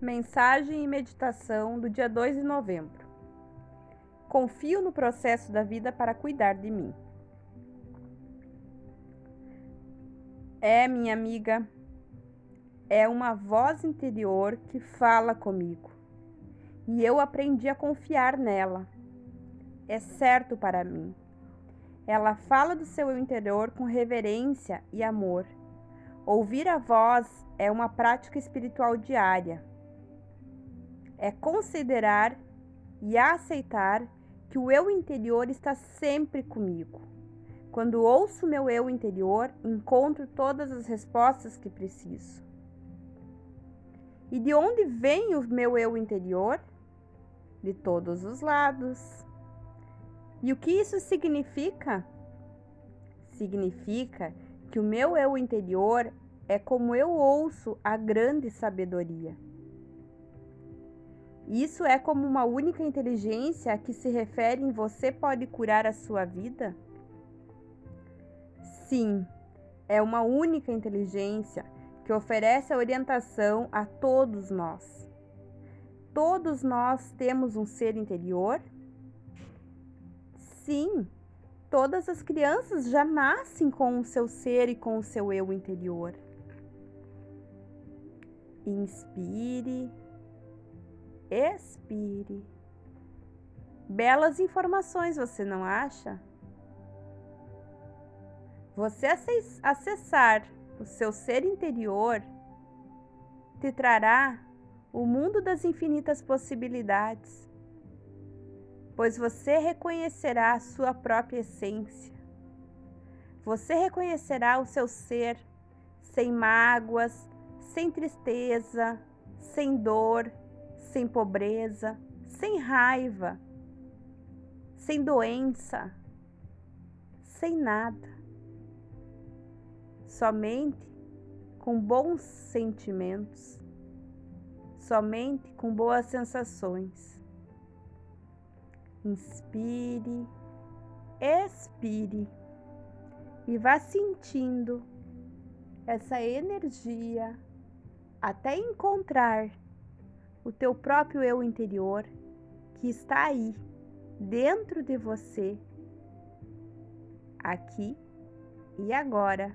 Mensagem e meditação do dia 2 de novembro. Confio no processo da vida para cuidar de mim. É, minha amiga, é uma voz interior que fala comigo. E eu aprendi a confiar nela. É certo para mim. Ela fala do seu interior com reverência e amor. Ouvir a voz é uma prática espiritual diária é considerar e aceitar que o eu interior está sempre comigo. Quando ouço meu eu interior, encontro todas as respostas que preciso. E de onde vem o meu eu interior? De todos os lados. E o que isso significa? Significa que o meu eu interior é como eu ouço a grande sabedoria. Isso é como uma única inteligência a que se refere em você pode curar a sua vida? Sim, é uma única inteligência que oferece a orientação a todos nós. Todos nós temos um ser interior? Sim, todas as crianças já nascem com o seu ser e com o seu eu interior. Inspire expire. Belas informações, você não acha? Você acessar o seu ser interior te trará o mundo das infinitas possibilidades, pois você reconhecerá a sua própria essência. Você reconhecerá o seu ser sem mágoas, sem tristeza, sem dor, sem pobreza, sem raiva, sem doença, sem nada. Somente com bons sentimentos, somente com boas sensações. Inspire, expire e vá sentindo essa energia até encontrar o teu próprio eu interior que está aí, dentro de você, aqui e agora.